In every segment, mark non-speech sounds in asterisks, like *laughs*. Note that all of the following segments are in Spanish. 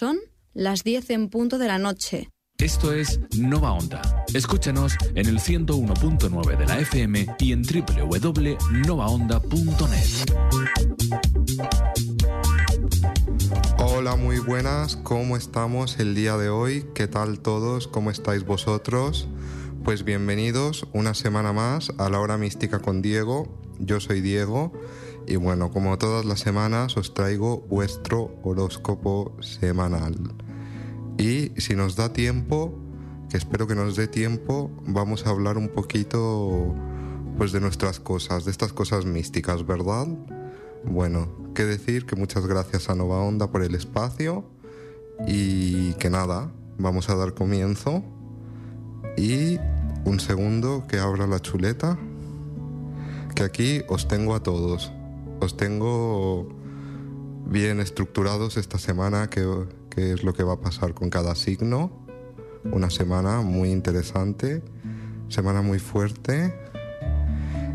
Son las 10 en punto de la noche. Esto es Nova Onda. Escúchanos en el 101.9 de la FM y en www.novaonda.net. Hola, muy buenas. ¿Cómo estamos el día de hoy? ¿Qué tal todos? ¿Cómo estáis vosotros? Pues bienvenidos una semana más a la hora mística con Diego. Yo soy Diego y bueno, como todas las semanas os traigo vuestro horóscopo semanal. Y si nos da tiempo, que espero que nos dé tiempo, vamos a hablar un poquito pues de nuestras cosas, de estas cosas místicas, ¿verdad? Bueno, qué decir que muchas gracias a Nova Onda por el espacio y que nada, vamos a dar comienzo y un segundo que abra la chuleta, que aquí os tengo a todos, os tengo bien estructurados esta semana, que, es lo que va a pasar con cada signo, una semana muy interesante, semana muy fuerte.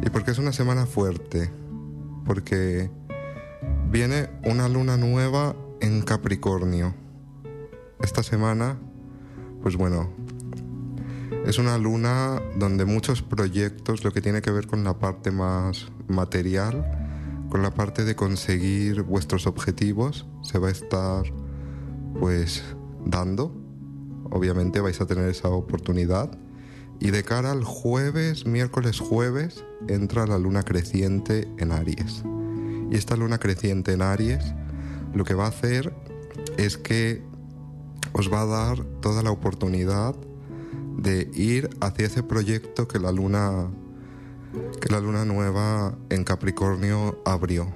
¿Y por qué es una semana fuerte? Porque viene una luna nueva en Capricornio. Esta semana, pues bueno, es una luna donde muchos proyectos, lo que tiene que ver con la parte más material, con la parte de conseguir vuestros objetivos, se va a estar pues dando. Obviamente vais a tener esa oportunidad. Y de cara al jueves, miércoles jueves, entra la luna creciente en Aries. Y esta luna creciente en Aries lo que va a hacer es que os va a dar toda la oportunidad de ir hacia ese proyecto que la luna que la luna nueva en Capricornio abrió.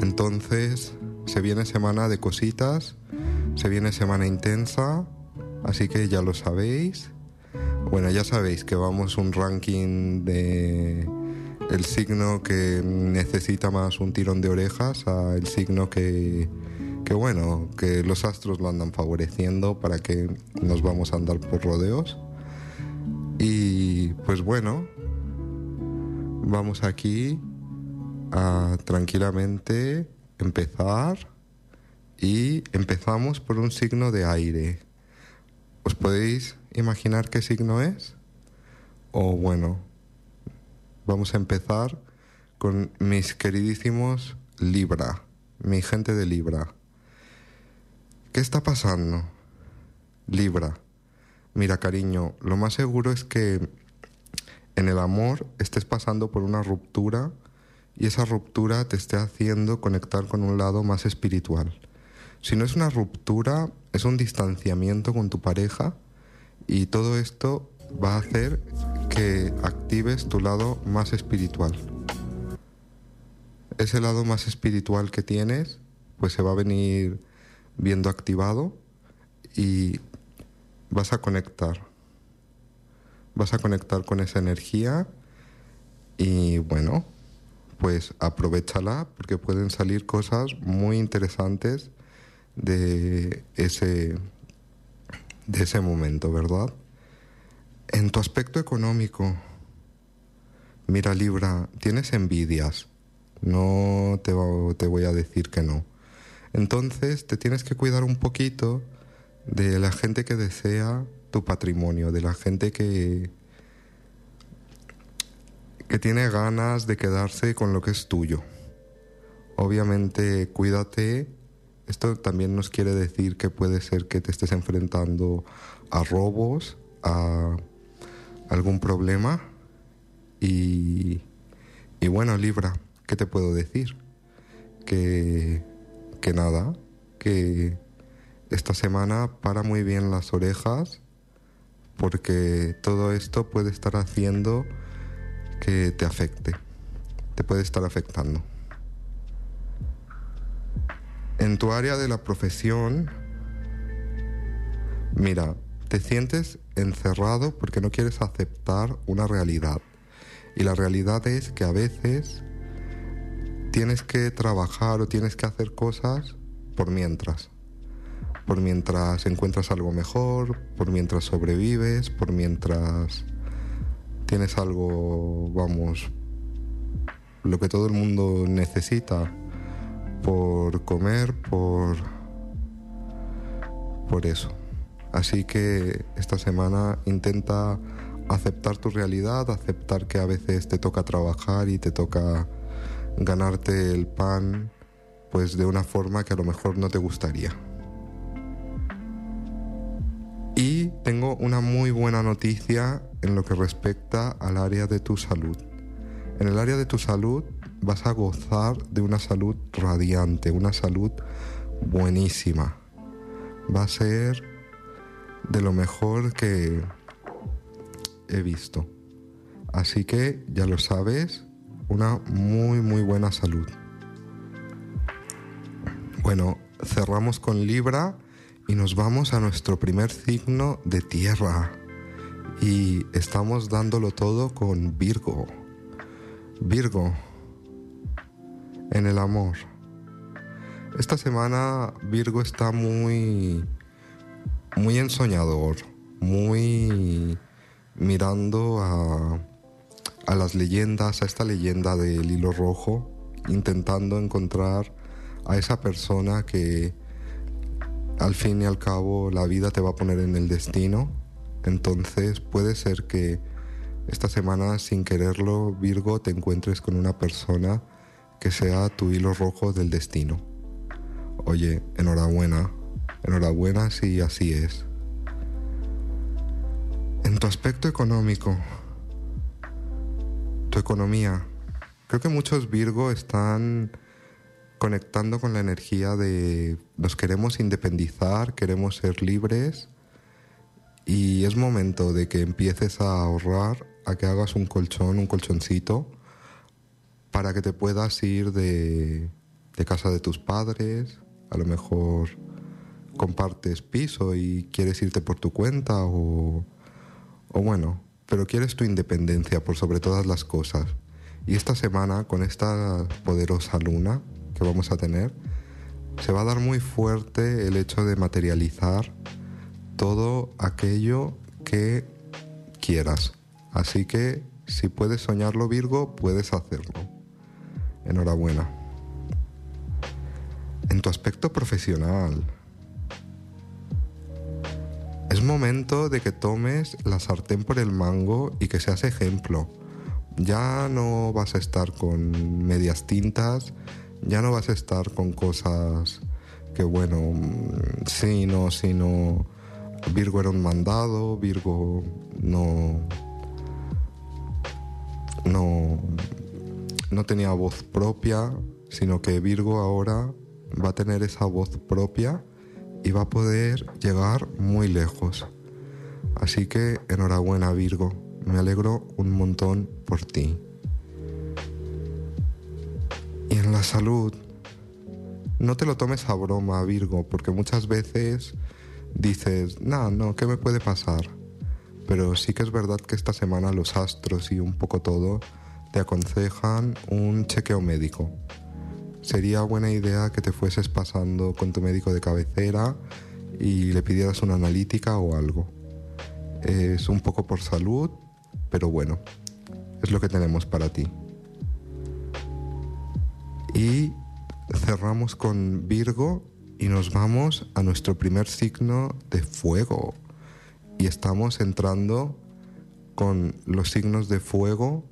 Entonces, se viene semana de cositas, se viene semana intensa, así que ya lo sabéis. Bueno, ya sabéis que vamos un ranking de el signo que necesita más un tirón de orejas a el signo que que bueno, que los astros lo andan favoreciendo para que nos vamos a andar por rodeos. Y pues bueno, vamos aquí a tranquilamente empezar y empezamos por un signo de aire. ¿Os podéis imaginar qué signo es? O bueno, vamos a empezar con mis queridísimos Libra, mi gente de Libra. ¿Qué está pasando? Libra. Mira, cariño, lo más seguro es que en el amor estés pasando por una ruptura y esa ruptura te esté haciendo conectar con un lado más espiritual. Si no es una ruptura, es un distanciamiento con tu pareja y todo esto va a hacer que actives tu lado más espiritual. Ese lado más espiritual que tienes, pues se va a venir viendo activado y vas a conectar. Vas a conectar con esa energía y bueno, pues aprovechala porque pueden salir cosas muy interesantes de ese de ese momento, ¿verdad? En tu aspecto económico, mira Libra, tienes envidias. No te, te voy a decir que no. Entonces te tienes que cuidar un poquito de la gente que desea tu patrimonio, de la gente que, que tiene ganas de quedarse con lo que es tuyo. Obviamente, cuídate. Esto también nos quiere decir que puede ser que te estés enfrentando a robos, a algún problema. Y, y bueno, Libra, ¿qué te puedo decir? Que, que nada, que esta semana para muy bien las orejas porque todo esto puede estar haciendo que te afecte, te puede estar afectando. En tu área de la profesión, mira, te sientes encerrado porque no quieres aceptar una realidad. Y la realidad es que a veces tienes que trabajar o tienes que hacer cosas por mientras por mientras encuentras algo mejor, por mientras sobrevives, por mientras tienes algo, vamos, lo que todo el mundo necesita por comer, por por eso. Así que esta semana intenta aceptar tu realidad, aceptar que a veces te toca trabajar y te toca ganarte el pan pues de una forma que a lo mejor no te gustaría. Y tengo una muy buena noticia en lo que respecta al área de tu salud. En el área de tu salud vas a gozar de una salud radiante, una salud buenísima. Va a ser de lo mejor que he visto. Así que ya lo sabes, una muy muy buena salud. Bueno, cerramos con Libra y nos vamos a nuestro primer signo de tierra. Y estamos dándolo todo con Virgo. Virgo, en el amor. Esta semana Virgo está muy, muy ensoñador, muy mirando a, a las leyendas, a esta leyenda del hilo rojo, intentando encontrar a esa persona que al fin y al cabo la vida te va a poner en el destino. Entonces puede ser que esta semana sin quererlo, Virgo, te encuentres con una persona que sea tu hilo rojo del destino. Oye, enhorabuena, enhorabuena si así es. En tu aspecto económico, tu economía, creo que muchos Virgo están conectando con la energía de nos queremos independizar, queremos ser libres y es momento de que empieces a ahorrar, a que hagas un colchón, un colchoncito, para que te puedas ir de, de casa de tus padres, a lo mejor compartes piso y quieres irte por tu cuenta o, o bueno, pero quieres tu independencia por sobre todas las cosas. Y esta semana, con esta poderosa luna, vamos a tener, se va a dar muy fuerte el hecho de materializar todo aquello que quieras. Así que si puedes soñarlo Virgo, puedes hacerlo. Enhorabuena. En tu aspecto profesional, es momento de que tomes la sartén por el mango y que seas ejemplo. Ya no vas a estar con medias tintas, ya no vas a estar con cosas que, bueno, sí, no, sí, no. Virgo era un mandado, Virgo no. No. No tenía voz propia, sino que Virgo ahora va a tener esa voz propia y va a poder llegar muy lejos. Así que enhorabuena Virgo, me alegro un montón por ti. Salud, no te lo tomes a broma, Virgo, porque muchas veces dices, no, no, ¿qué me puede pasar? Pero sí que es verdad que esta semana los astros y un poco todo te aconsejan un chequeo médico. Sería buena idea que te fueses pasando con tu médico de cabecera y le pidieras una analítica o algo. Es un poco por salud, pero bueno, es lo que tenemos para ti. Y cerramos con Virgo y nos vamos a nuestro primer signo de fuego. Y estamos entrando con los signos de fuego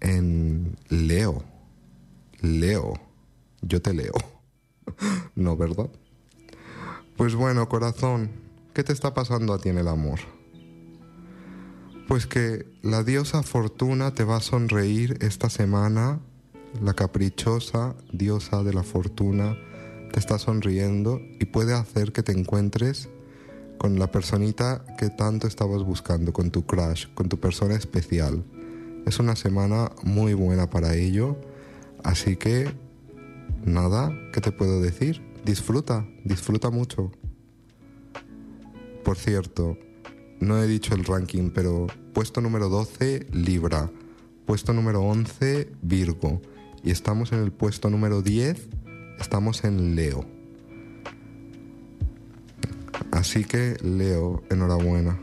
en Leo. Leo. Yo te leo. *laughs* no, ¿verdad? Pues bueno, corazón, ¿qué te está pasando a ti en el amor? Pues que la diosa Fortuna te va a sonreír esta semana la caprichosa diosa de la fortuna te está sonriendo y puede hacer que te encuentres con la personita que tanto estabas buscando, con tu crush, con tu persona especial. Es una semana muy buena para ello, así que nada, ¿qué te puedo decir? Disfruta, disfruta mucho. Por cierto, no he dicho el ranking, pero puesto número 12, Libra. Puesto número 11, Virgo y estamos en el puesto número 10, estamos en Leo. Así que Leo, enhorabuena.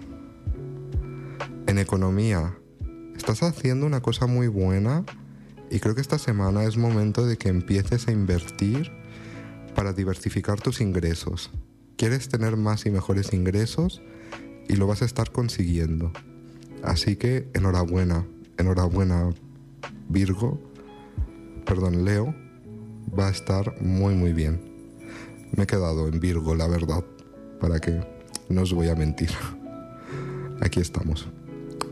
En economía, estás haciendo una cosa muy buena y creo que esta semana es momento de que empieces a invertir para diversificar tus ingresos. quieres tener más y mejores ingresos y lo vas a estar consiguiendo. Así que enhorabuena, enhorabuena Virgo, perdón, Leo, va a estar muy muy bien. Me he quedado en Virgo, la verdad, para que no os voy a mentir. *laughs* Aquí estamos.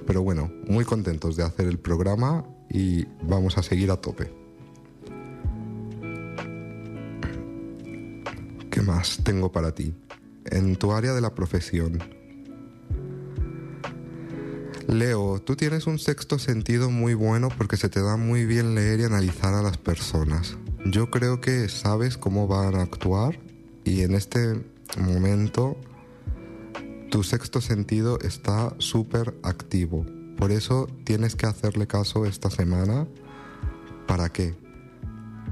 Pero bueno, muy contentos de hacer el programa y vamos a seguir a tope. ¿Qué más tengo para ti? En tu área de la profesión, Leo, tú tienes un sexto sentido muy bueno porque se te da muy bien leer y analizar a las personas. Yo creo que sabes cómo van a actuar y en este momento tu sexto sentido está súper activo. Por eso tienes que hacerle caso esta semana. ¿Para qué?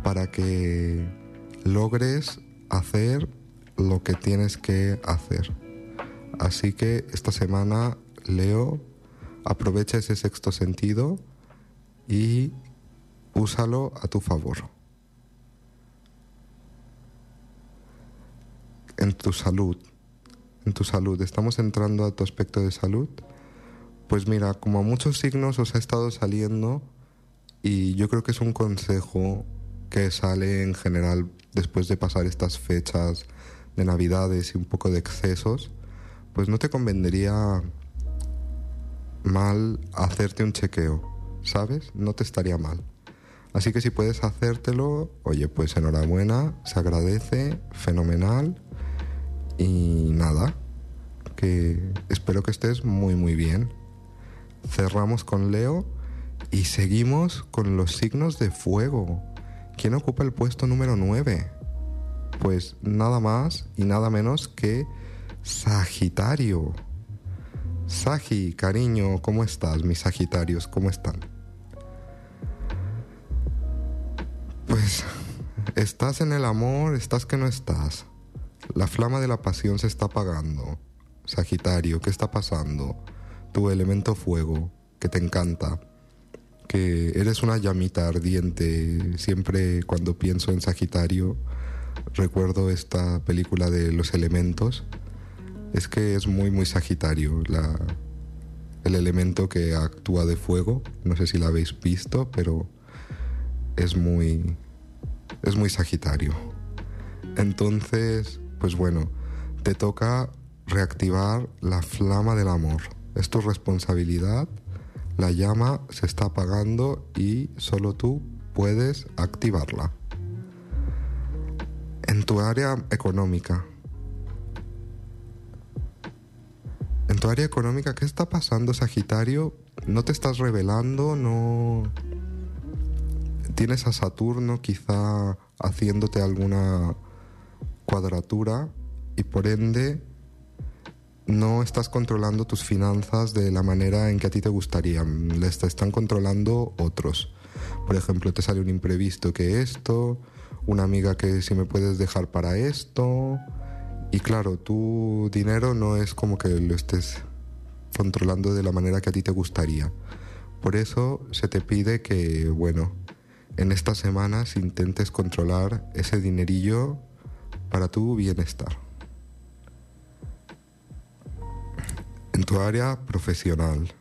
Para que logres hacer lo que tienes que hacer. Así que esta semana, Leo, Aprovecha ese sexto sentido y úsalo a tu favor. En tu salud, en tu salud, estamos entrando a tu aspecto de salud. Pues mira, como a muchos signos os ha estado saliendo y yo creo que es un consejo que sale en general después de pasar estas fechas de navidades y un poco de excesos, pues no te convendría mal hacerte un chequeo, ¿sabes? No te estaría mal. Así que si puedes hacértelo, oye, pues enhorabuena, se agradece, fenomenal. Y nada, que espero que estés muy muy bien. Cerramos con Leo y seguimos con los signos de fuego. ¿Quién ocupa el puesto número 9? Pues nada más y nada menos que Sagitario. Sagi, cariño, ¿cómo estás? Mis Sagitarios, ¿cómo están? Pues estás en el amor, estás que no estás. La flama de la pasión se está apagando. Sagitario, ¿qué está pasando? Tu elemento fuego, que te encanta, que eres una llamita ardiente. Siempre cuando pienso en Sagitario, recuerdo esta película de los elementos es que es muy, muy Sagitario el elemento que actúa de fuego. No sé si lo habéis visto, pero es muy, es muy Sagitario. Entonces, pues bueno, te toca reactivar la flama del amor. Es tu responsabilidad. La llama se está apagando y solo tú puedes activarla. En tu área económica, En tu área económica, ¿qué está pasando, Sagitario? ¿No te estás revelando? ¿No tienes a Saturno quizá haciéndote alguna cuadratura y por ende no estás controlando tus finanzas de la manera en que a ti te gustaría, les están controlando otros. Por ejemplo, te sale un imprevisto que esto, una amiga que si me puedes dejar para esto, y claro, tu dinero no es como que lo estés controlando de la manera que a ti te gustaría. Por eso se te pide que, bueno, en estas semanas intentes controlar ese dinerillo para tu bienestar. En tu área profesional.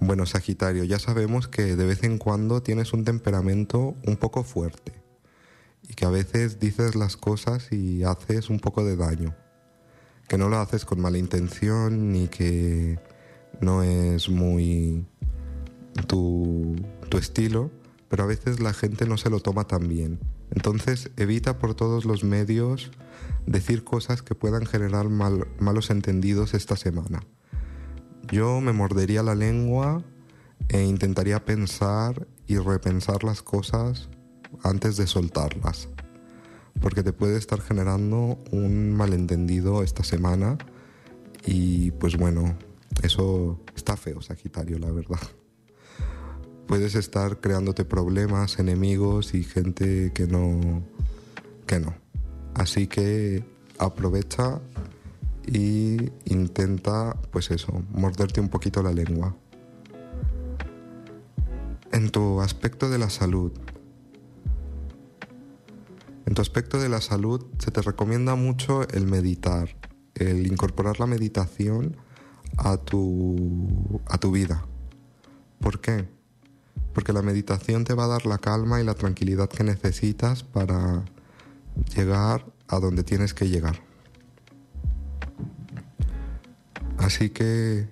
Bueno, Sagitario, ya sabemos que de vez en cuando tienes un temperamento un poco fuerte y que a veces dices las cosas y haces un poco de daño, que no lo haces con mala intención ni que no es muy tu, estilo, pero a veces la gente no se lo toma tan bien. Entonces evita por todos los medios decir cosas que puedan generar malos entendidos esta semana. Yo me mordería la lengua e intentaría pensar y repensar las cosas antes de soltarlas, porque te puede estar generando un malentendido esta semana y pues bueno, eso está feo, Sagitario, la verdad. Puedes estar creándote problemas, enemigos y gente que no que no. Así que aprovecha y intenta pues eso, morderte un poquito la lengua. En tu aspecto de la salud, tu aspecto de la salud se te recomienda mucho el meditar, el incorporar la meditación a tu, a tu vida. ¿Por qué? Porque la meditación te va a dar la calma y la tranquilidad que necesitas para llegar a donde tienes que llegar. Así que,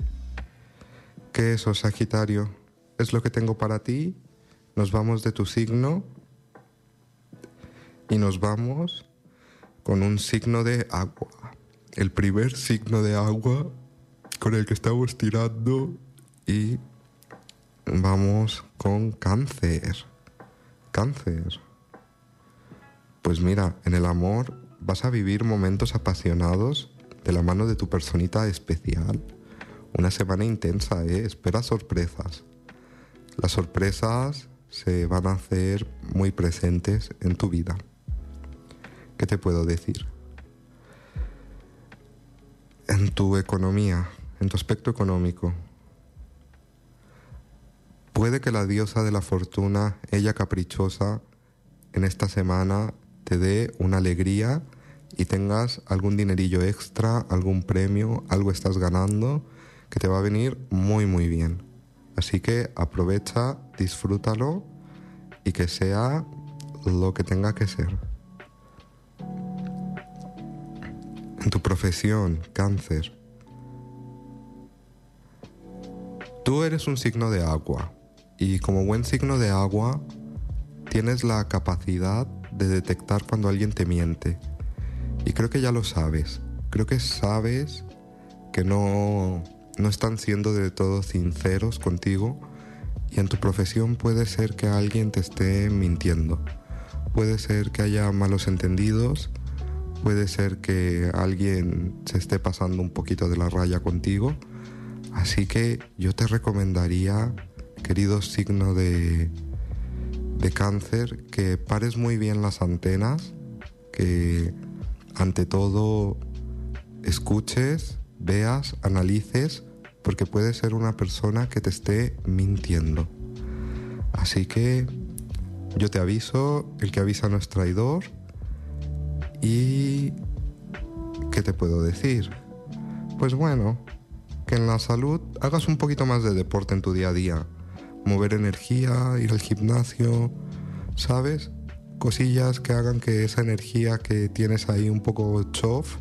¿qué eso, Sagitario? Es lo que tengo para ti. Nos vamos de tu signo y nos vamos con un signo de agua. El primer signo de agua con el que estamos tirando y vamos con cáncer. Cáncer. Pues mira, en el amor vas a vivir momentos apasionados de la mano de tu personita especial. Una semana intensa, ¿eh? Espera sorpresas. Las sorpresas se van a hacer muy presentes en tu vida. ¿Qué te puedo decir? En tu economía, en tu aspecto económico, puede que la diosa de la fortuna, ella caprichosa, en esta semana te dé una alegría y tengas algún dinerillo extra, algún premio, algo estás ganando que te va a venir muy muy bien. Así que aprovecha, disfrútalo y que sea lo que tenga que ser. Tu profesión, cáncer. Tú eres un signo de agua y como buen signo de agua tienes la capacidad de detectar cuando alguien te miente. Y creo que ya lo sabes. Creo que sabes que no, no están siendo de todo sinceros contigo y en tu profesión puede ser que alguien te esté mintiendo. Puede ser que haya malos entendidos, puede ser que alguien se esté pasando un poquito de la raya contigo. Así que yo te recomendaría, querido signo de, de cáncer que pares muy bien las antenas, que ante todo escuches, veas, analices, porque puede ser una persona que te esté mintiendo. Así que yo te aviso, el que avisa no es traidor. Y... ¿Qué te puedo decir? Pues bueno, que en la salud hagas un poquito más de deporte en tu día a día mover energía, ir al gimnasio, ¿sabes? Cosillas que hagan que esa energía que tienes ahí un poco chof,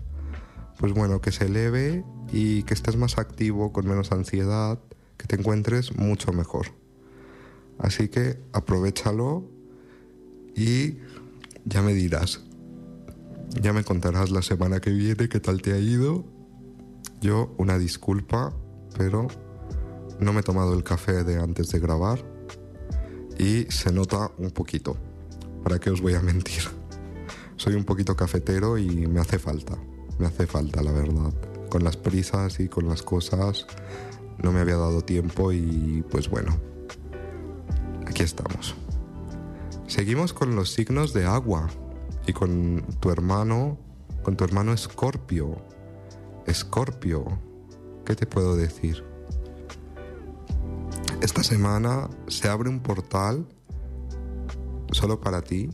pues bueno, que se eleve y que estés más activo, con menos ansiedad, que te encuentres mucho mejor. Así que aprovechalo y ya me dirás. Ya me contarás la semana que viene qué tal te ha ido. Yo una disculpa, pero no me he tomado el café de antes de grabar y se nota un poquito. ¿Para qué os voy a mentir? *laughs* Soy un poquito cafetero y me hace falta. Me hace falta, la verdad. Con las prisas y con las cosas no me había dado tiempo y pues bueno, aquí estamos. Seguimos con los signos de agua y con tu hermano, con tu hermano Escorpio. Escorpio, ¿qué te puedo decir? Esta semana se abre un portal solo para ti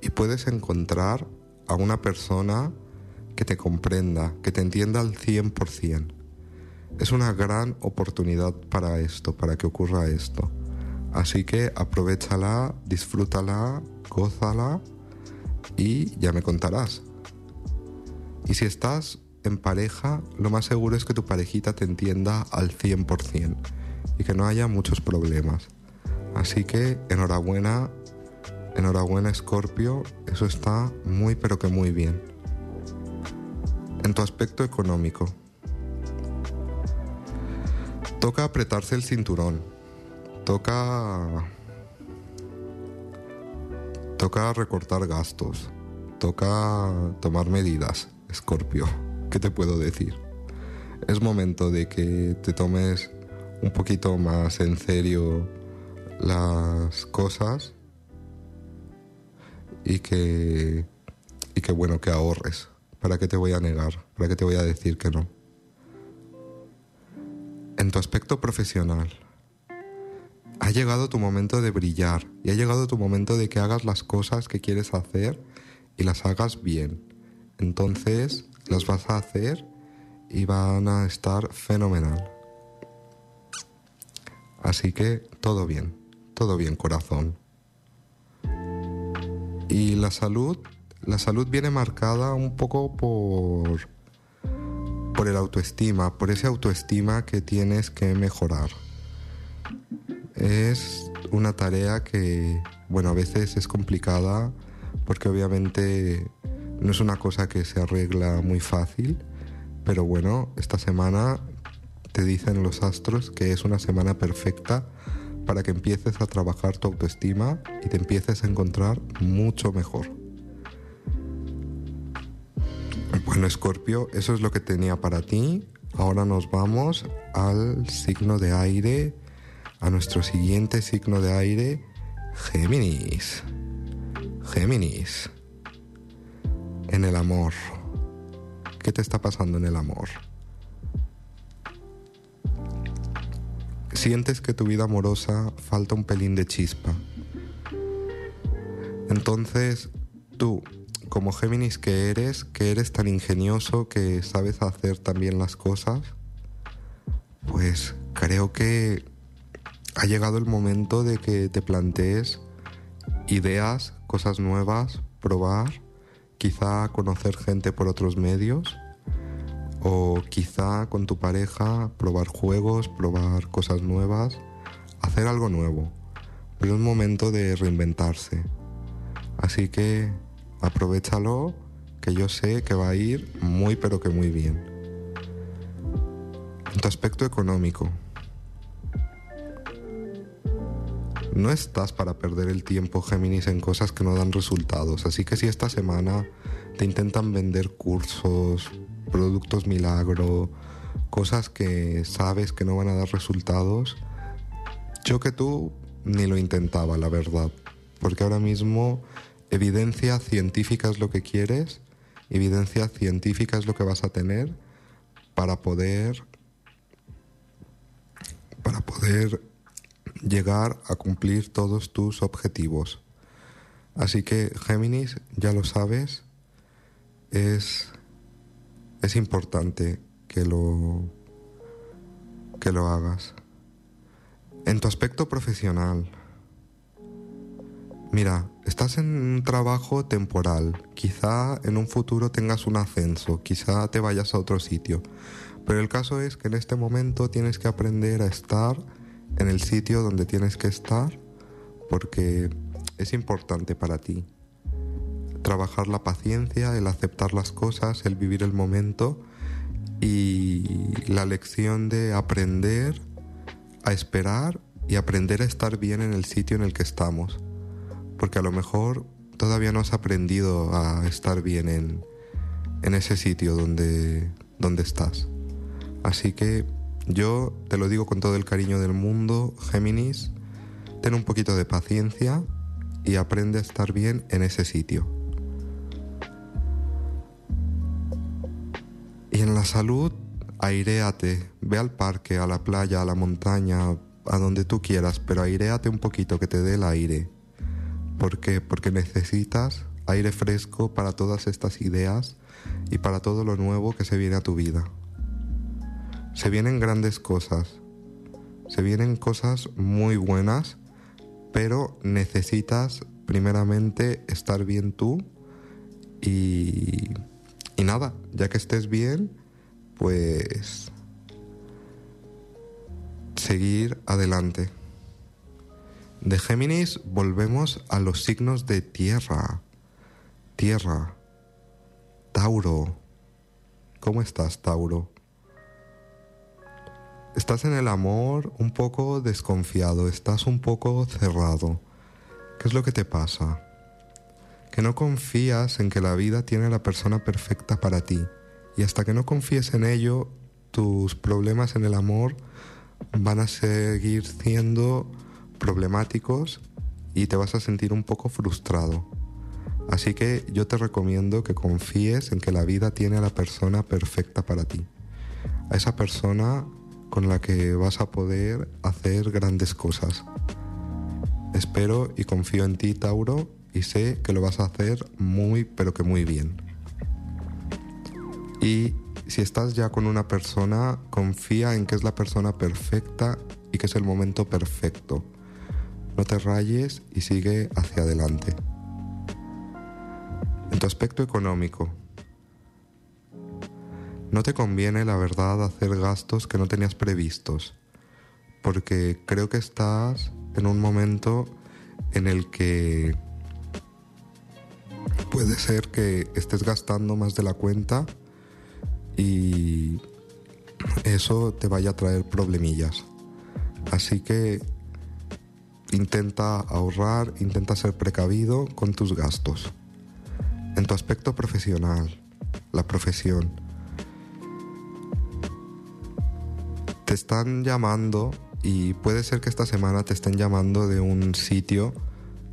y puedes encontrar a una persona que te comprenda, que te entienda al 100%. Es una gran oportunidad para esto, para que ocurra esto. Así que aprovechala, disfrútala, gózala y ya me contarás. Y si estás en pareja, lo más seguro es que tu parejita te entienda al 100% y que no haya muchos problemas. Así que enhorabuena, enhorabuena Scorpio, eso está muy pero que muy bien. En tu aspecto económico, toca apretarse el cinturón, toca toca recortar gastos, toca tomar medidas, Scorpio. ¿Qué te puedo decir? Es momento de que te tomes un poquito más en serio las cosas y que, y que bueno, que ahorres. ¿Para qué te voy a negar? ¿Para qué te voy a decir que no? En tu aspecto profesional, ha llegado tu momento de brillar y ha llegado tu momento de que hagas las cosas que quieres hacer y las hagas bien. Entonces las vas a hacer y van a estar fenomenal. Así que todo bien, todo bien corazón. Y la salud, la salud viene marcada un poco por por el autoestima, por esa autoestima que tienes que mejorar. Es una tarea que, bueno, a veces es complicada porque obviamente no es una cosa que se arregla muy fácil, pero bueno, esta semana te dicen los astros que es una semana perfecta para que empieces a trabajar tu autoestima y te empieces a encontrar mucho mejor. Bueno, Escorpio, eso es lo que tenía para ti. Ahora nos vamos al signo de aire, a nuestro siguiente signo de aire, Géminis. Géminis. En el amor. ¿Qué te está pasando en el amor? Sientes que tu vida amorosa falta un pelín de chispa. Entonces, tú, como Géminis que eres, que eres tan ingenioso, que sabes hacer también las cosas, pues creo que ha llegado el momento de que te plantees ideas, cosas nuevas, probar, quizá conocer gente por otros medios o quizá con tu pareja probar juegos, probar cosas nuevas, hacer algo nuevo. Pero es momento de reinventarse. Así que Aprovechalo, que yo sé que va a ir muy pero que muy bien. En tu aspecto económico, no estás para perder el tiempo, Géminis, en cosas que no dan resultados. Así que si esta semana te intentan vender cursos, productos milagro, cosas que sabes que no van a dar resultados, yo que tú ni lo intentaba, la verdad. Porque ahora mismo evidencia científica es lo que quieres, evidencia científica es lo que vas a tener para poder para poder llegar a cumplir todos tus objetivos. Así que Géminis, ya lo sabes, es es importante que lo que lo hagas. En tu aspecto profesional, Mira, estás en un trabajo temporal, quizá en un futuro tengas un ascenso, quizá te vayas a otro sitio, pero el caso es que en este momento tienes que aprender a estar en el sitio donde tienes que estar porque es importante para ti. Trabajar la paciencia, el aceptar las cosas, el vivir el momento y la lección de aprender a esperar y aprender a estar bien en el sitio en el que estamos porque a lo mejor todavía no has aprendido a estar bien en, en ese sitio donde, donde estás. Así que yo te lo digo con todo el cariño del mundo, Géminis, ten un poquito de paciencia y aprende a estar bien en ese sitio. Y en la salud, airéate, ve al parque, a la playa, a la montaña, a donde tú quieras, pero airéate un poquito que te dé el aire. ¿Por qué? Porque necesitas aire fresco para todas estas ideas y para todo lo nuevo que se viene a tu vida. Se vienen grandes cosas, se vienen cosas muy buenas, pero necesitas primeramente estar bien tú y, y nada, ya que estés bien, pues seguir adelante. De Géminis volvemos a los signos de tierra. Tierra. Tauro. ¿Cómo estás, Tauro? Estás en el amor un poco desconfiado, estás un poco cerrado. ¿Qué es lo que te pasa? Que no confías en que la vida tiene la persona perfecta para ti. Y hasta que no confíes en ello, tus problemas en el amor van a seguir siendo problemáticos y te vas a sentir un poco frustrado. Así que yo te recomiendo que confíes en que la vida tiene a la persona perfecta para ti. A esa persona con la que vas a poder hacer grandes cosas. Espero y confío en ti, Tauro, y sé que lo vas a hacer muy, pero que muy bien. Y si estás ya con una persona, confía en que es la persona perfecta y que es el momento perfecto. No te rayes y sigue hacia adelante. En tu aspecto económico, no te conviene, la verdad, hacer gastos que no tenías previstos, porque creo que estás en un momento en el que puede ser que estés gastando más de la cuenta y eso te vaya a traer problemillas. Así que intenta ahorrar, intenta ser precavido con tus gastos. En tu aspecto profesional, la profesión, te están llamando y puede ser que esta semana te estén llamando de un sitio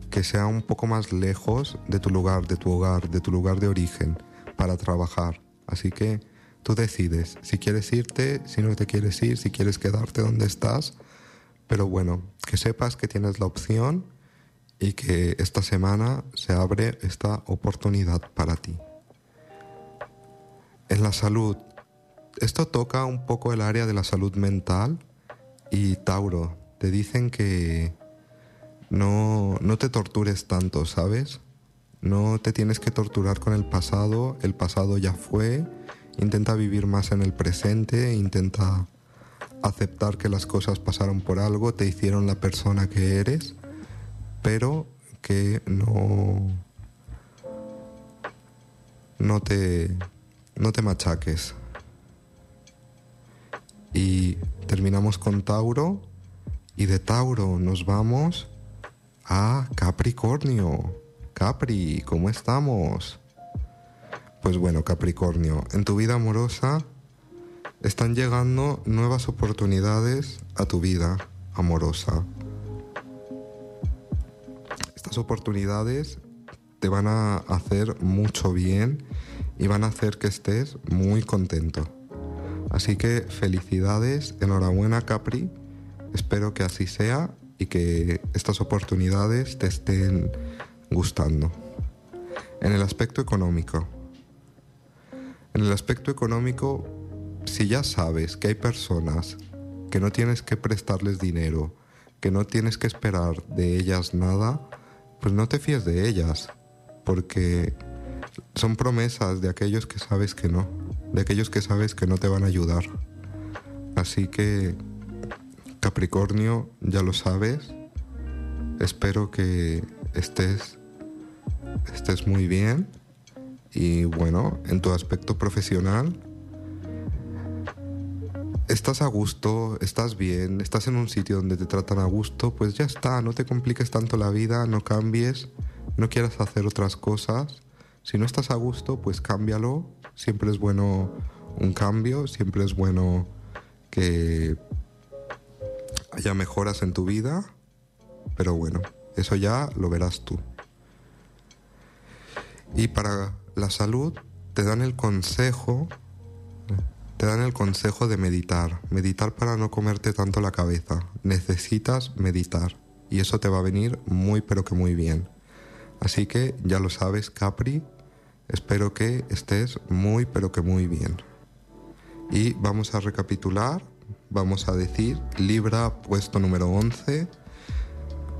que sea un poco más lejos de tu lugar, de tu hogar, de tu lugar de origen para trabajar. Así que tú decides si quieres irte, si no te quieres ir, si quieres quedarte donde estás. Pero bueno, que sepas que tienes la opción y que esta semana se abre esta oportunidad para ti. En la salud, esto toca un poco el área de la salud mental. Y Tauro, te dicen que no, no te tortures tanto, ¿sabes? No te tienes que torturar con el pasado, el pasado ya fue, intenta vivir más en el presente, intenta aceptar que las cosas pasaron por algo, te hicieron la persona que eres, pero que no no te no te machaques, y terminamos con Tauro y de Tauro nos vamos a Capricornio. Capri, ¿cómo estamos? Pues bueno, Capricornio, en tu vida amorosa están llegando nuevas oportunidades a tu vida amorosa. Estas oportunidades te van a hacer mucho bien y van a hacer que estés muy contento. Así que felicidades, enhorabuena Capri, espero que así sea y que estas oportunidades te estén gustando. En el aspecto económico. En el aspecto económico, si ya sabes que hay personas que no tienes que prestarles dinero, que no tienes que esperar de ellas nada, pues no te fíes de ellas, porque son promesas de aquellos que sabes que no de aquellos que sabes que no te van a ayudar. Así que, Capricornio, ya lo sabes. Espero que estés, estés muy bien. Y bueno, en tu aspecto profesional, estás a gusto, estás bien, estás en un sitio donde te tratan a gusto, pues ya está, no te compliques tanto la vida, no cambies, no quieras hacer otras cosas. Si no estás a gusto, pues cámbialo Siempre es bueno un cambio, siempre es bueno que haya mejoras en tu vida, pero bueno, eso ya lo verás tú. Y para la salud te dan el consejo, te dan el consejo de meditar, meditar para no comerte tanto la cabeza. Necesitas meditar y eso te va a venir muy pero que muy bien. Así que ya lo sabes, Capri, Espero que estés muy pero que muy bien. Y vamos a recapitular, vamos a decir Libra puesto número 11,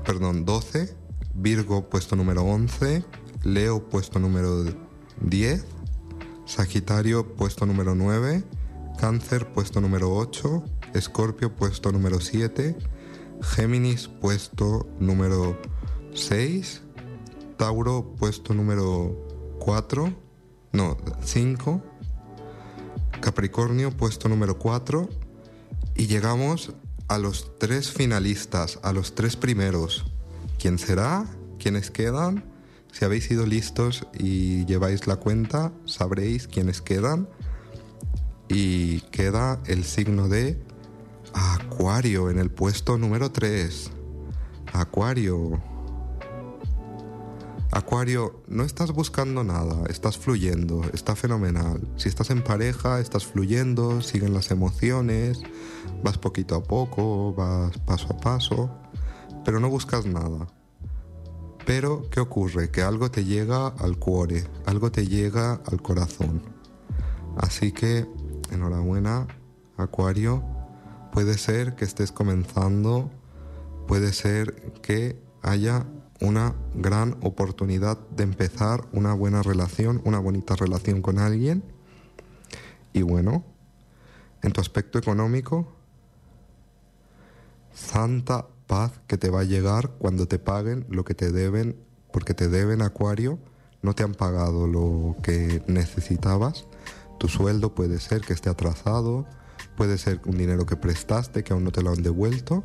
perdón, 12, Virgo puesto número 11, Leo puesto número 10, Sagitario puesto número 9, Cáncer puesto número 8, Escorpio puesto número 7, Géminis puesto número 6, Tauro puesto número 4, no, 5, Capricornio puesto número 4 y llegamos a los tres finalistas, a los tres primeros. ¿Quién será? ¿Quiénes quedan? Si habéis sido listos y lleváis la cuenta, sabréis quiénes quedan. Y queda el signo de Acuario en el puesto número 3. Acuario. Acuario, no estás buscando nada, estás fluyendo, está fenomenal. Si estás en pareja, estás fluyendo, siguen las emociones, vas poquito a poco, vas paso a paso, pero no buscas nada. Pero, ¿qué ocurre? Que algo te llega al cuore, algo te llega al corazón. Así que, enhorabuena, Acuario. Puede ser que estés comenzando, puede ser que haya una gran oportunidad de empezar una buena relación, una bonita relación con alguien. Y bueno, en tu aspecto económico, santa paz que te va a llegar cuando te paguen lo que te deben, porque te deben Acuario, no te han pagado lo que necesitabas. Tu sueldo puede ser que esté atrasado, puede ser un dinero que prestaste que aún no te lo han devuelto,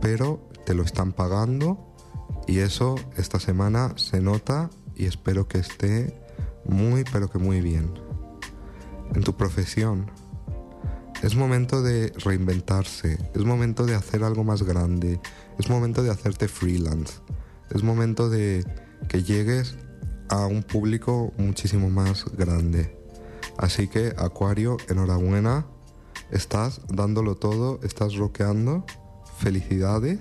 pero te lo están pagando y eso esta semana se nota y espero que esté muy pero que muy bien. En tu profesión, es momento de reinventarse, es momento de hacer algo más grande, es momento de hacerte freelance, es momento de que llegues a un público muchísimo más grande. Así que Acuario, enhorabuena, estás dándolo todo, estás roqueando, felicidades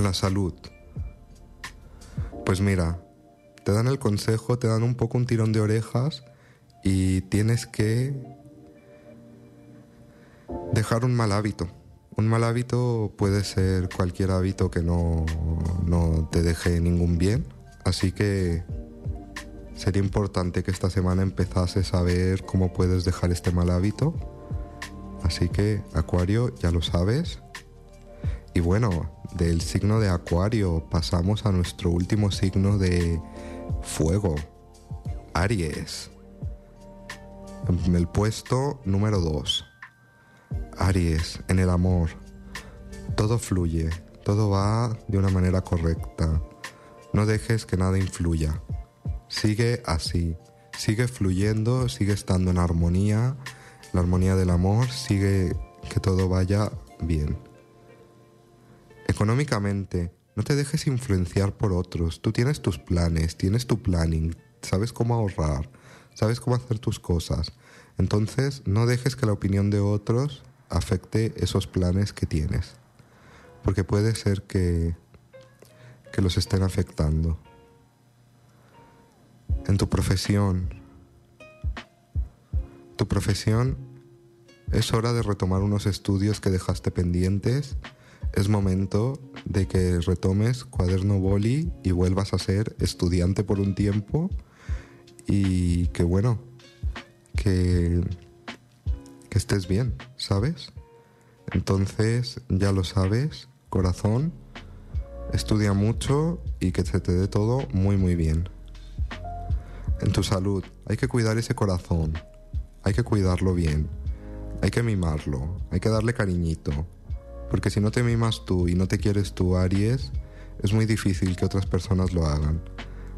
la salud. Pues mira, te dan el consejo, te dan un poco un tirón de orejas y tienes que dejar un mal hábito. Un mal hábito puede ser cualquier hábito que no, no te deje ningún bien. Así que sería importante que esta semana empezases a ver cómo puedes dejar este mal hábito. Así que, Acuario, ya lo sabes. Y bueno, del signo de Acuario pasamos a nuestro último signo de fuego, Aries. En el puesto número 2. Aries, en el amor. Todo fluye, todo va de una manera correcta. No dejes que nada influya. Sigue así, sigue fluyendo, sigue estando en armonía, la armonía del amor, sigue que todo vaya bien. Económicamente, no te dejes influenciar por otros. Tú tienes tus planes, tienes tu planning, sabes cómo ahorrar, sabes cómo hacer tus cosas. Entonces, no dejes que la opinión de otros afecte esos planes que tienes. Porque puede ser que, que los estén afectando. En tu profesión, tu profesión es hora de retomar unos estudios que dejaste pendientes es momento de que retomes cuaderno boli y vuelvas a ser estudiante por un tiempo y que bueno, que, que estés bien, ¿sabes? Entonces ya lo sabes, corazón, estudia mucho y que se te dé todo muy muy bien. En tu salud hay que cuidar ese corazón, hay que cuidarlo bien, hay que mimarlo, hay que darle cariñito, porque si no te mimas tú y no te quieres tú, Aries, es muy difícil que otras personas lo hagan.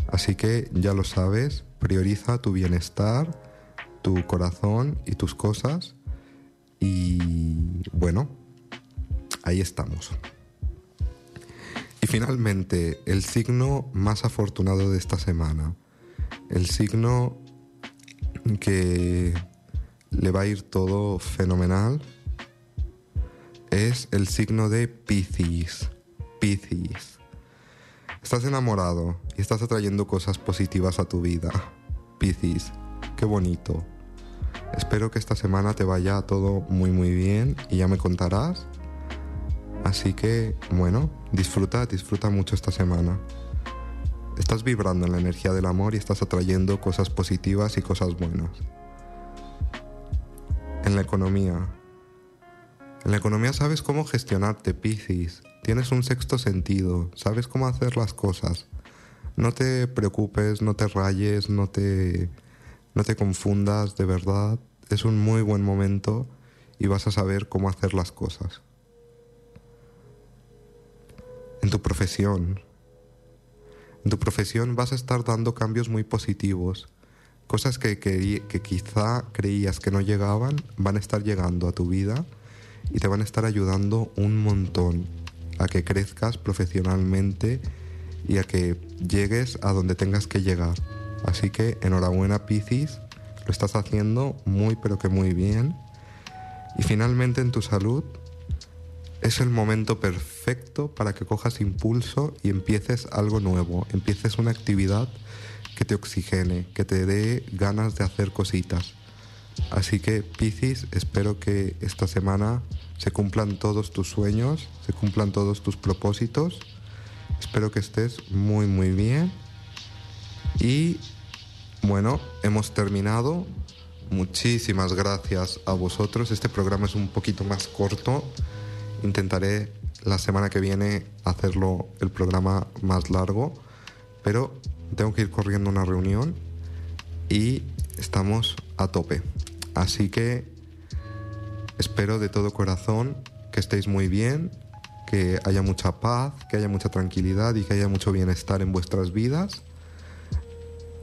Así que ya lo sabes, prioriza tu bienestar, tu corazón y tus cosas. Y bueno, ahí estamos. Y finalmente, el signo más afortunado de esta semana. El signo que le va a ir todo fenomenal es el signo de Piscis. Piscis. Estás enamorado y estás atrayendo cosas positivas a tu vida. Piscis, qué bonito. Espero que esta semana te vaya todo muy muy bien y ya me contarás. Así que, bueno, disfruta, disfruta mucho esta semana. Estás vibrando en la energía del amor y estás atrayendo cosas positivas y cosas buenas. En la economía, en la economía sabes cómo gestionarte, Piscis. Tienes un sexto sentido, sabes cómo hacer las cosas. No te preocupes, no te rayes, no te, no te confundas, de verdad. Es un muy buen momento y vas a saber cómo hacer las cosas. En tu profesión. En tu profesión vas a estar dando cambios muy positivos. Cosas que, que, que quizá creías que no llegaban van a estar llegando a tu vida y te van a estar ayudando un montón a que crezcas profesionalmente y a que llegues a donde tengas que llegar. Así que enhorabuena Piscis, lo estás haciendo muy pero que muy bien. Y finalmente en tu salud, es el momento perfecto para que cojas impulso y empieces algo nuevo, empieces una actividad que te oxigene, que te dé ganas de hacer cositas. Así que Piscis, espero que esta semana se cumplan todos tus sueños, se cumplan todos tus propósitos. Espero que estés muy muy bien. Y bueno, hemos terminado. Muchísimas gracias a vosotros. Este programa es un poquito más corto. Intentaré la semana que viene hacerlo el programa más largo, pero tengo que ir corriendo una reunión y estamos a tope. Así que espero de todo corazón que estéis muy bien, que haya mucha paz, que haya mucha tranquilidad y que haya mucho bienestar en vuestras vidas.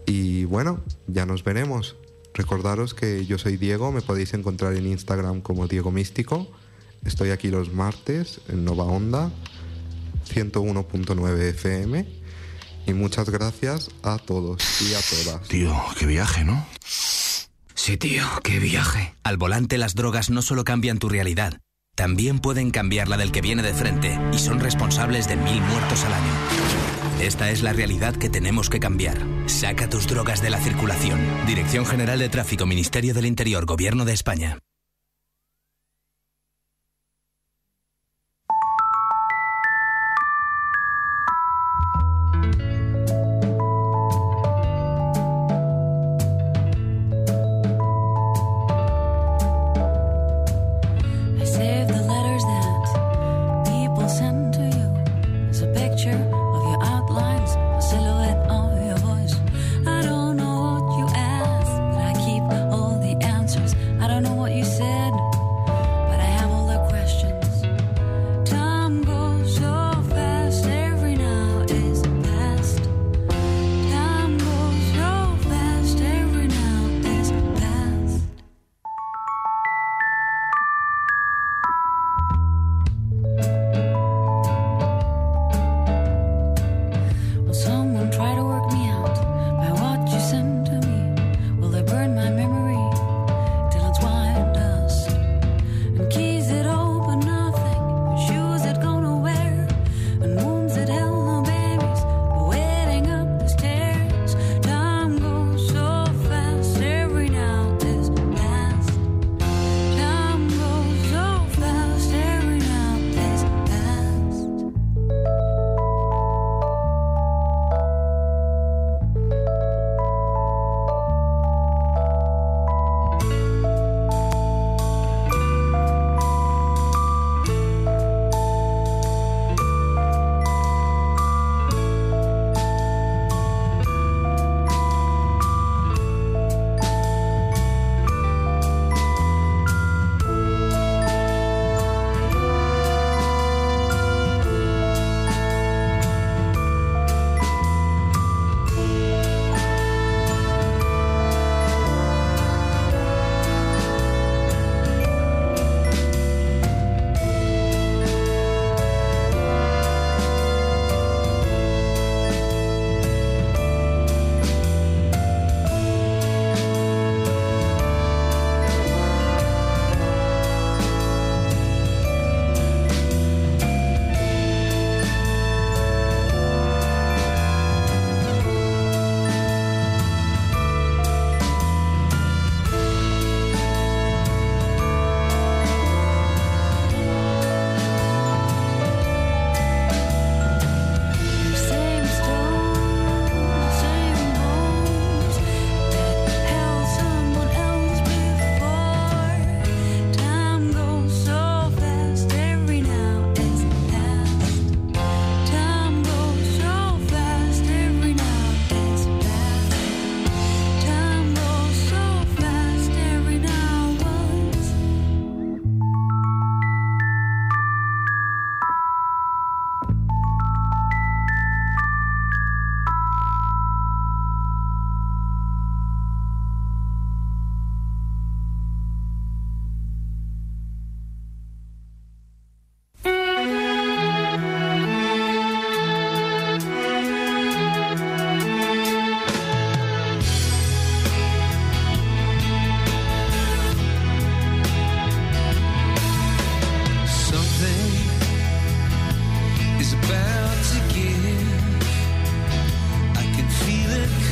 Y bueno, ya nos veremos. Recordaros que yo soy Diego, me podéis encontrar en Instagram como Diego Místico. Estoy aquí los martes en Nova Onda 101.9 FM. Y muchas gracias a todos y a todas. Tío, qué viaje, ¿no? Sí, tío, qué viaje. Al volante las drogas no solo cambian tu realidad, también pueden cambiar la del que viene de frente y son responsables de mil muertos al año. Esta es la realidad que tenemos que cambiar. Saca tus drogas de la circulación. Dirección General de Tráfico, Ministerio del Interior, Gobierno de España.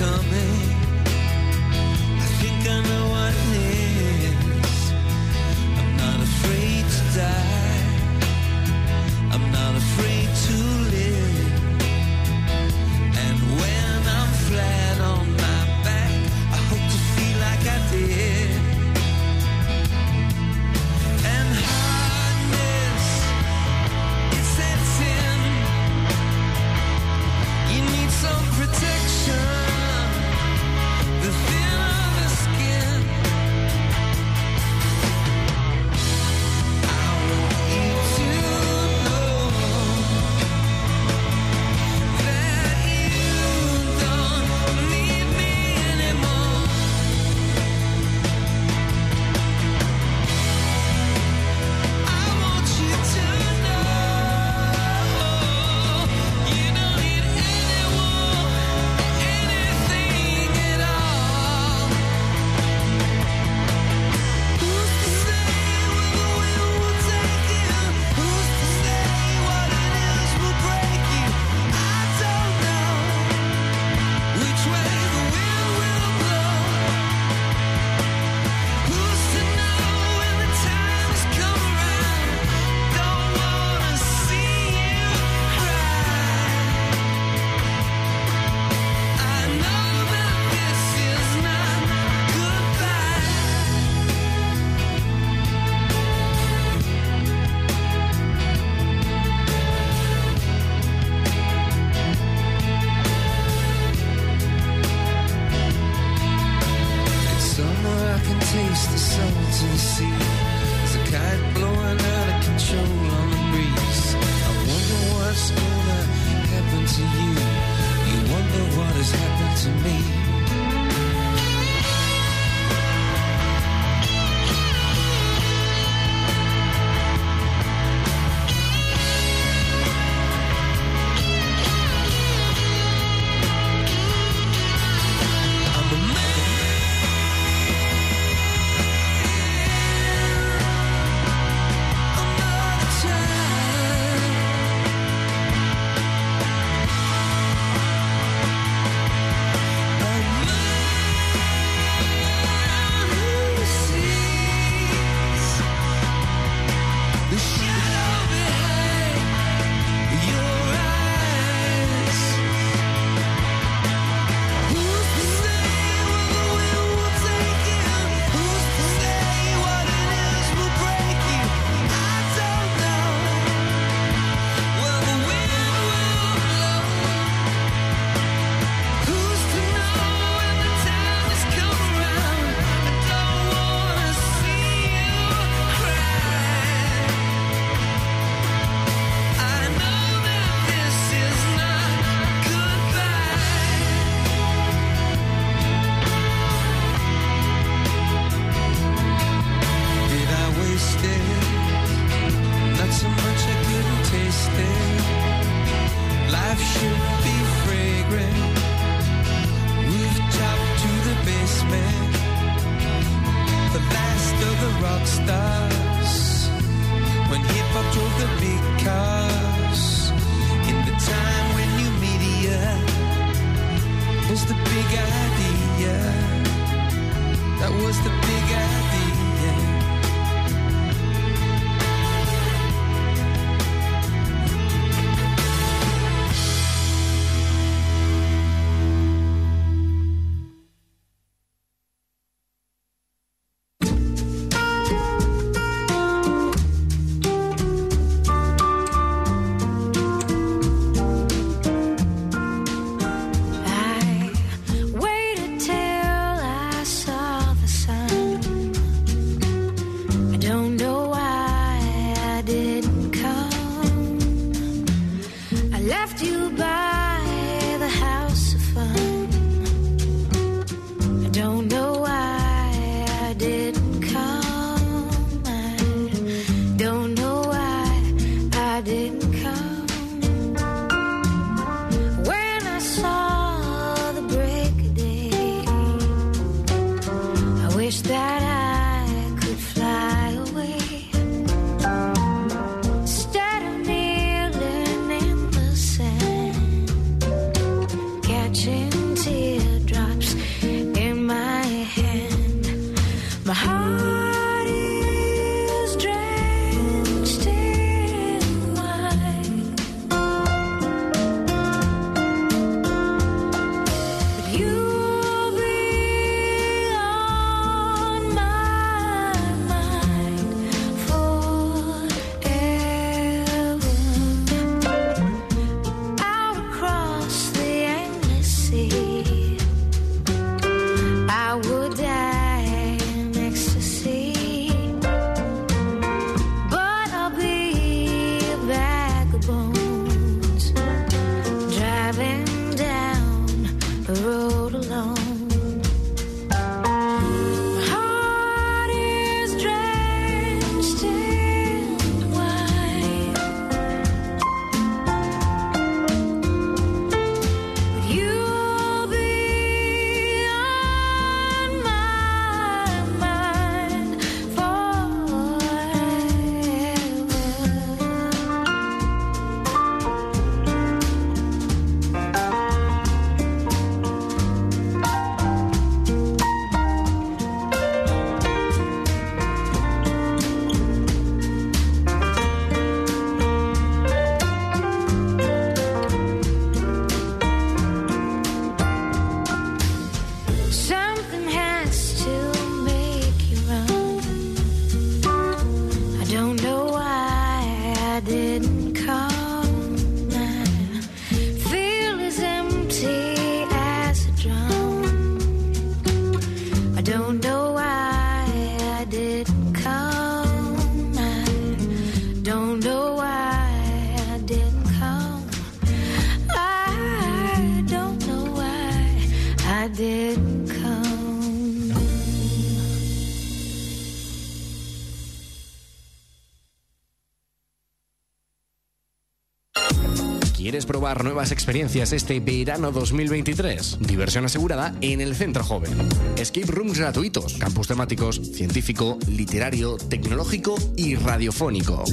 coming. I think I know. to me. big idea. That was the big idea. Nuevas experiencias este verano 2023? Diversión asegurada en el Centro Joven. Escape rooms gratuitos, campus temáticos, científico, literario, tecnológico y radiofónico.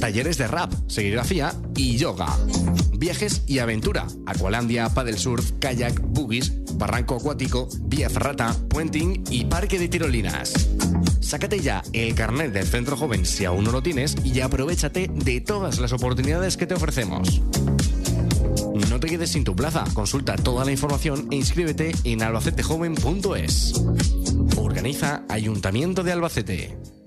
Talleres de rap, serigrafía y yoga. Viajes y aventura. Aqualandia, paddle surf, kayak, boogies, barranco acuático, vía ferrata, puenting y parque de tirolinas. Sácate ya el carnet del Centro Joven si aún no lo tienes y aprovechate de todas las oportunidades que te ofrecemos. No te quedes sin tu plaza. Consulta toda la información e inscríbete en albacetejoven.es. Organiza Ayuntamiento de Albacete.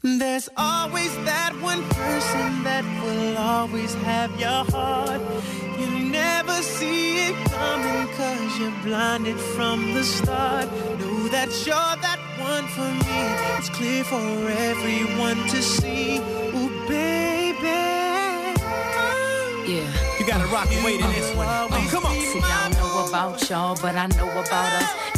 There's always that one person that will always have your heart. You never see it coming cause you're blinded from the start. Know that you're that one for me. It's clear for everyone to see. Ooh, baby. Yeah. You gotta rock and wait in this one. Oh, come on. See, I don't know about y'all, but I know about us.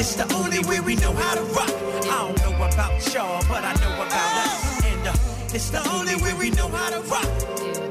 It's the only way we know how to rock. I don't know about y'all, but I know about us. And uh, it's the only way we know how to rock.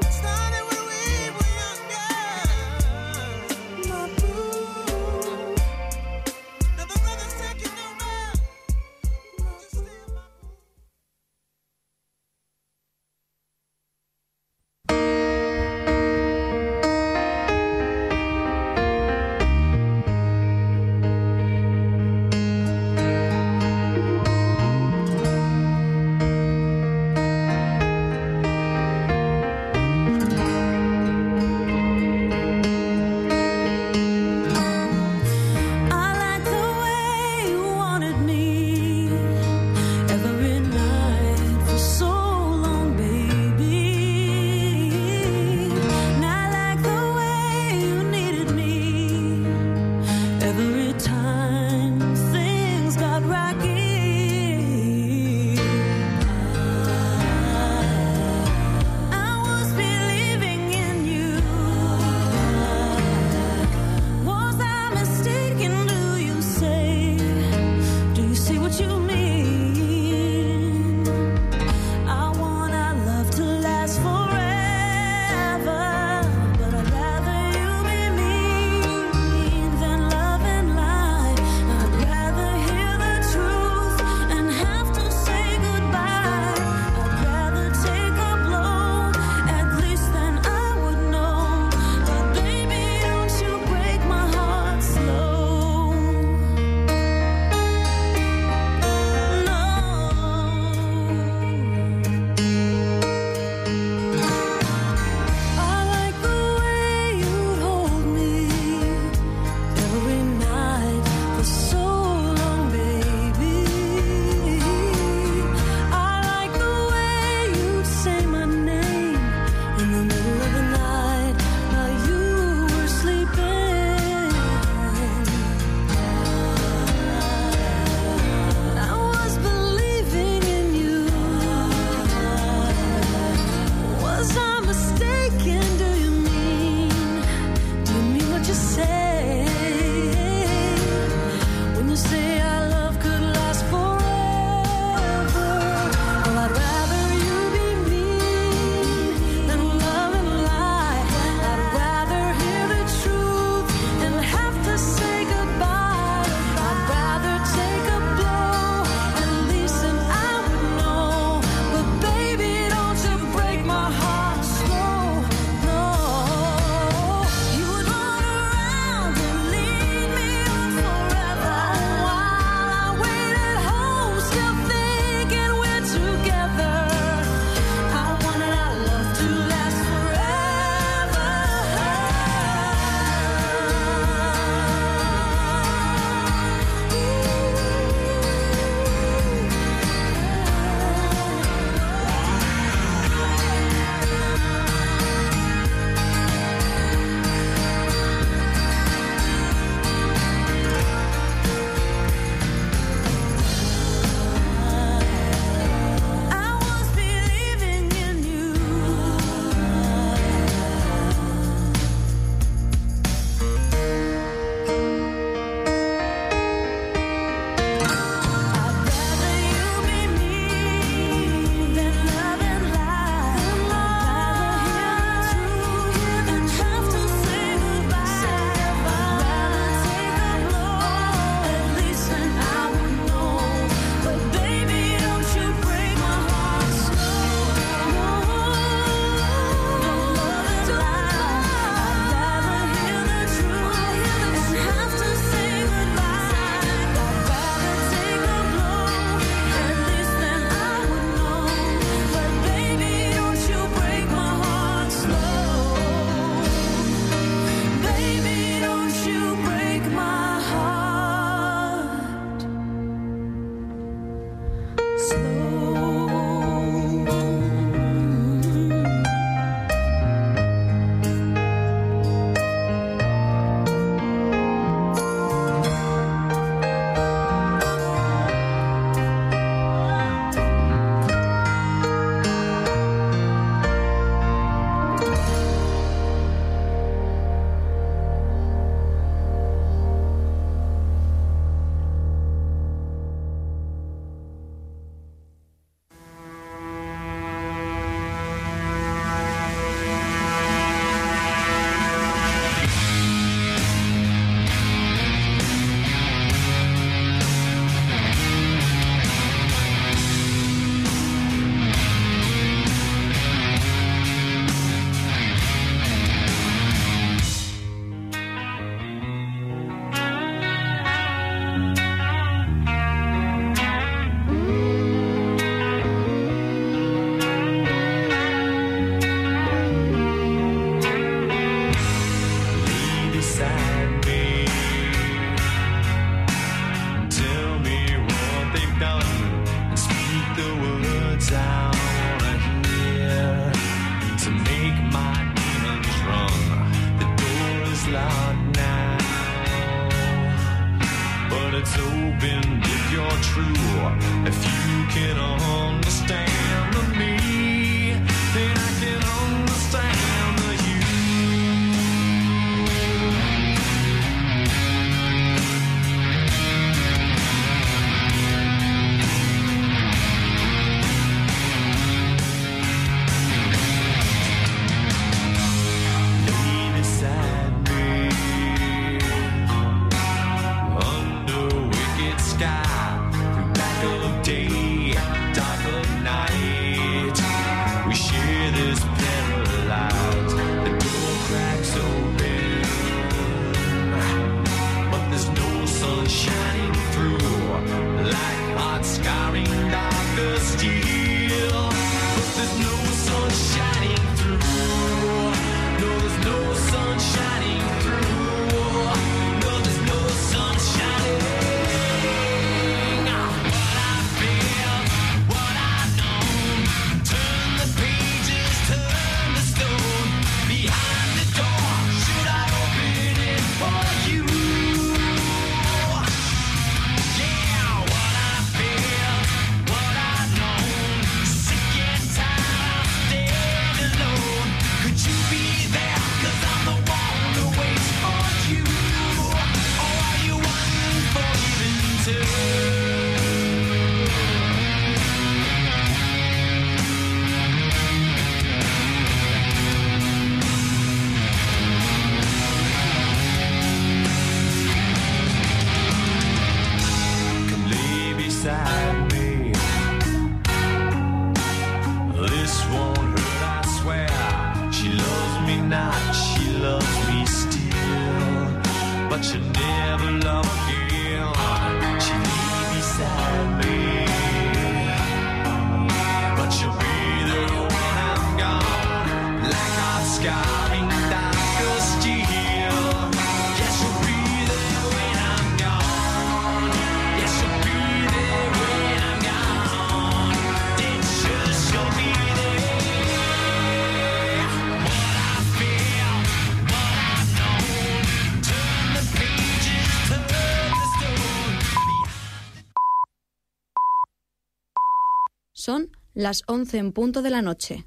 las 11 en punto de la noche.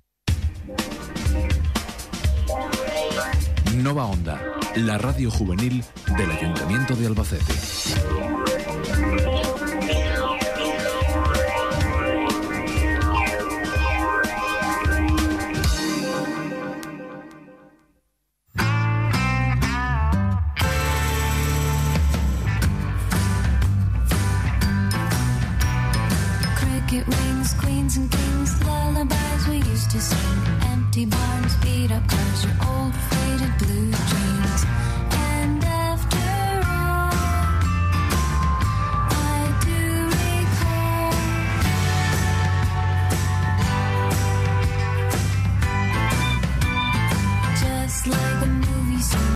Nova Onda, la radio juvenil del Ayuntamiento de Albacete.